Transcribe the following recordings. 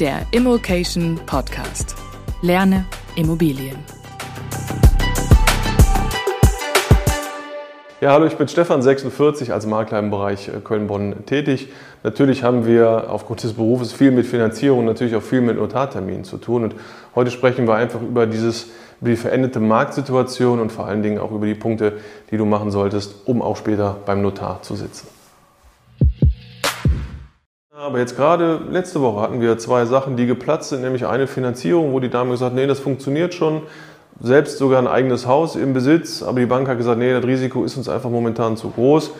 der Immokation Podcast. Lerne Immobilien. Ja, hallo, ich bin Stefan, 46, als Makler im Bereich äh, Köln-Bonn tätig. Natürlich haben wir aufgrund des Berufes viel mit Finanzierung, natürlich auch viel mit Notarterminen zu tun. Und heute sprechen wir einfach über dieses, über die veränderte Marktsituation und vor allen Dingen auch über die Punkte, die du machen solltest, um auch später beim Notar zu sitzen. Aber jetzt gerade letzte Woche hatten wir zwei Sachen, die geplatzt sind, nämlich eine Finanzierung, wo die Dame gesagt hat, nee, das funktioniert schon selbst sogar ein eigenes Haus im Besitz, aber die Bank hat gesagt, nee, das Risiko ist uns einfach momentan zu groß.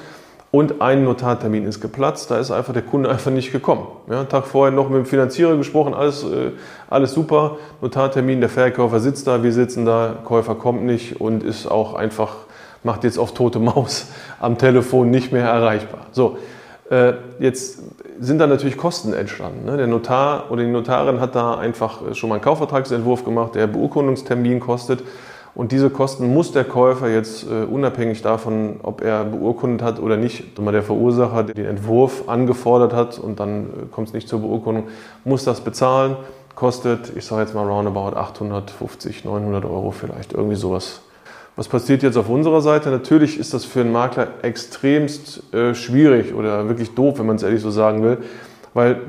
Und ein Notartermin ist geplatzt, da ist einfach der Kunde einfach nicht gekommen. Ja, Tag vorher noch mit dem Finanzierer gesprochen, alles, äh, alles super. Notartermin, der Verkäufer sitzt da, wir sitzen da, Käufer kommt nicht und ist auch einfach, macht jetzt auf tote Maus am Telefon nicht mehr erreichbar. So, jetzt sind da natürlich Kosten entstanden. Ne? Der Notar oder die Notarin hat da einfach schon mal einen Kaufvertragsentwurf gemacht, der Beurkundungstermin kostet. Und diese Kosten muss der Käufer jetzt äh, unabhängig davon, ob er beurkundet hat oder nicht, der Verursacher, der den Entwurf angefordert hat und dann äh, kommt es nicht zur Beurkundung, muss das bezahlen. Kostet, ich sage jetzt mal roundabout 850, 900 Euro vielleicht, irgendwie sowas was passiert jetzt auf unserer Seite? Natürlich ist das für einen Makler extremst äh, schwierig oder wirklich doof, wenn man es ehrlich so sagen will, weil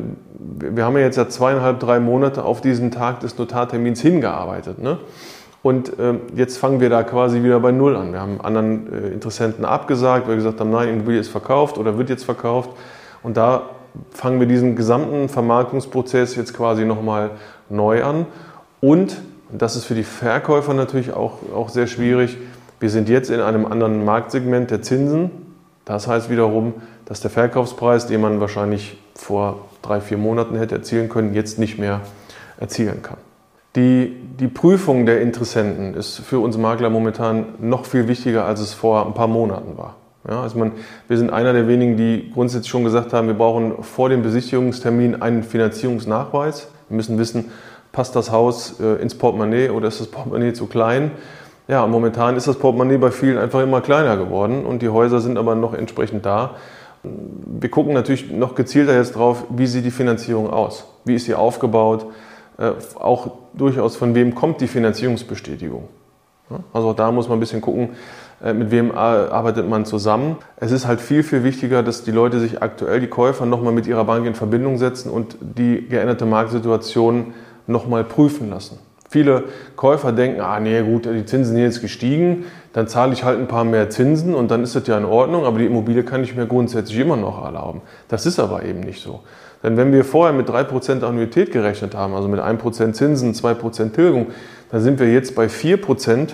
wir haben ja jetzt ja zweieinhalb, drei Monate auf diesen Tag des Notartermins hingearbeitet. Ne? Und äh, jetzt fangen wir da quasi wieder bei Null an. Wir haben anderen äh, Interessenten abgesagt, weil wir gesagt haben, nein, Immobilie ist verkauft oder wird jetzt verkauft. Und da fangen wir diesen gesamten Vermarktungsprozess jetzt quasi nochmal neu an. Und das ist für die Verkäufer natürlich auch, auch sehr schwierig. Wir sind jetzt in einem anderen Marktsegment der Zinsen. Das heißt wiederum, dass der Verkaufspreis, den man wahrscheinlich vor drei, vier Monaten hätte erzielen können, jetzt nicht mehr erzielen kann. Die, die Prüfung der Interessenten ist für uns Makler momentan noch viel wichtiger, als es vor ein paar Monaten war. Ja, also man, wir sind einer der wenigen, die grundsätzlich schon gesagt haben, wir brauchen vor dem Besichtigungstermin einen Finanzierungsnachweis. Wir müssen wissen, passt das Haus äh, ins Portemonnaie oder ist das Portemonnaie zu klein? Ja, momentan ist das Portemonnaie bei vielen einfach immer kleiner geworden und die Häuser sind aber noch entsprechend da. Wir gucken natürlich noch gezielter jetzt drauf, wie sieht die Finanzierung aus? Wie ist sie aufgebaut? Äh, auch durchaus von wem kommt die Finanzierungsbestätigung? Also auch da muss man ein bisschen gucken, äh, mit wem arbeitet man zusammen. Es ist halt viel, viel wichtiger, dass die Leute sich aktuell, die Käufer, nochmal mit ihrer Bank in Verbindung setzen und die geänderte Marktsituation nochmal prüfen lassen. Viele Käufer denken, ah nee, gut, die Zinsen sind jetzt gestiegen, dann zahle ich halt ein paar mehr Zinsen und dann ist das ja in Ordnung, aber die Immobilie kann ich mir grundsätzlich immer noch erlauben. Das ist aber eben nicht so. Denn wenn wir vorher mit 3% Annuität gerechnet haben, also mit 1% Zinsen, 2% Tilgung, dann sind wir jetzt bei 4%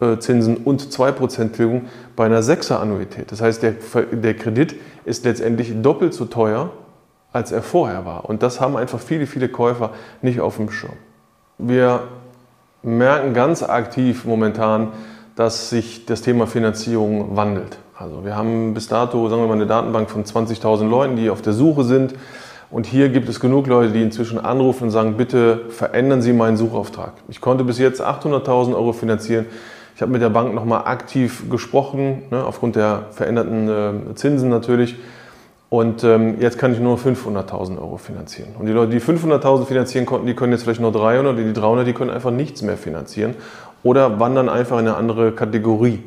äh, Zinsen und 2% Tilgung bei einer 6er Annuität. Das heißt, der, der Kredit ist letztendlich doppelt so teuer als er vorher war. Und das haben einfach viele, viele Käufer nicht auf dem Schirm. Wir merken ganz aktiv momentan, dass sich das Thema Finanzierung wandelt. Also wir haben bis dato, sagen wir mal, eine Datenbank von 20.000 Leuten, die auf der Suche sind. Und hier gibt es genug Leute, die inzwischen anrufen und sagen, bitte verändern Sie meinen Suchauftrag. Ich konnte bis jetzt 800.000 Euro finanzieren. Ich habe mit der Bank nochmal aktiv gesprochen, ne, aufgrund der veränderten äh, Zinsen natürlich. Und ähm, jetzt kann ich nur 500.000 Euro finanzieren. Und die Leute, die 500.000 finanzieren konnten, die können jetzt vielleicht nur 300, die 300, die können einfach nichts mehr finanzieren oder wandern einfach in eine andere Kategorie.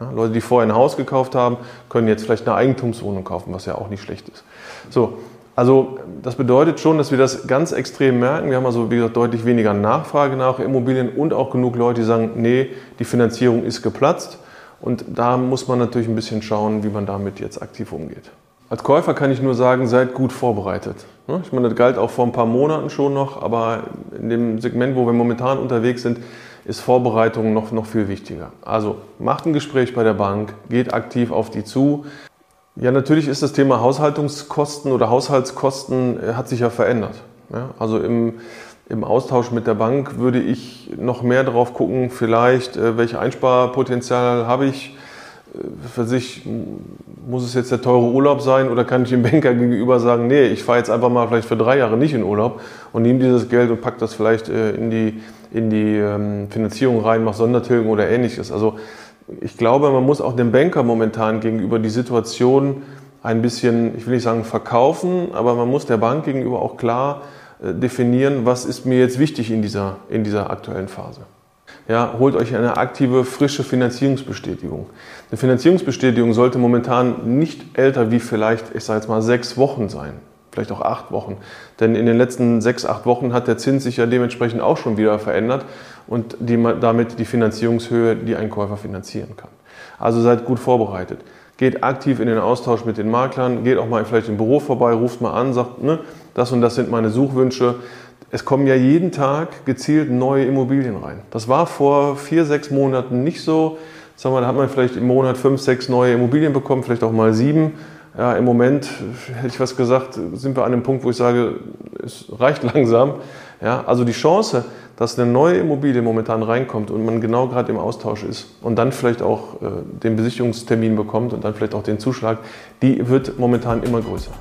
Ja, Leute, die vorher ein Haus gekauft haben, können jetzt vielleicht eine Eigentumswohnung kaufen, was ja auch nicht schlecht ist. So, also das bedeutet schon, dass wir das ganz extrem merken. Wir haben also, wie gesagt, deutlich weniger Nachfrage nach Immobilien und auch genug Leute, die sagen, nee, die Finanzierung ist geplatzt. Und da muss man natürlich ein bisschen schauen, wie man damit jetzt aktiv umgeht. Als Käufer kann ich nur sagen, seid gut vorbereitet. Ne? Ich meine, das galt auch vor ein paar Monaten schon noch, aber in dem Segment, wo wir momentan unterwegs sind, ist Vorbereitung noch, noch viel wichtiger. Also macht ein Gespräch bei der Bank, geht aktiv auf die zu. Ja, natürlich ist das Thema Haushaltungskosten oder Haushaltskosten äh, hat sich ja verändert. Also im, im Austausch mit der Bank würde ich noch mehr darauf gucken, vielleicht, äh, welche Einsparpotenzial habe ich, für sich, muss es jetzt der teure Urlaub sein oder kann ich dem Banker gegenüber sagen, nee, ich fahre jetzt einfach mal vielleicht für drei Jahre nicht in Urlaub und nehme dieses Geld und packe das vielleicht äh, in die, in die ähm, Finanzierung rein, mache Sondertilgung oder ähnliches. Also ich glaube, man muss auch dem Banker momentan gegenüber die Situation ein bisschen, ich will nicht sagen verkaufen, aber man muss der Bank gegenüber auch klar äh, definieren, was ist mir jetzt wichtig in dieser, in dieser aktuellen Phase. Ja, holt euch eine aktive, frische Finanzierungsbestätigung. Eine Finanzierungsbestätigung sollte momentan nicht älter wie vielleicht, ich sage jetzt mal, sechs Wochen sein. Vielleicht auch acht Wochen. Denn in den letzten sechs, acht Wochen hat der Zins sich ja dementsprechend auch schon wieder verändert und die, damit die Finanzierungshöhe, die ein Käufer finanzieren kann. Also seid gut vorbereitet. Geht aktiv in den Austausch mit den Maklern, geht auch mal vielleicht im Büro vorbei, ruft mal an, sagt, ne, das und das sind meine Suchwünsche es kommen ja jeden Tag gezielt neue Immobilien rein. Das war vor vier, sechs Monaten nicht so. Sagen wir, da hat man vielleicht im Monat fünf, sechs neue Immobilien bekommen, vielleicht auch mal sieben. Ja, Im Moment, hätte ich was gesagt, sind wir an einem Punkt, wo ich sage, es reicht langsam. Ja, also die Chance, dass eine neue Immobilie momentan reinkommt und man genau gerade im Austausch ist und dann vielleicht auch äh, den Besichtigungstermin bekommt und dann vielleicht auch den Zuschlag, die wird momentan immer größer.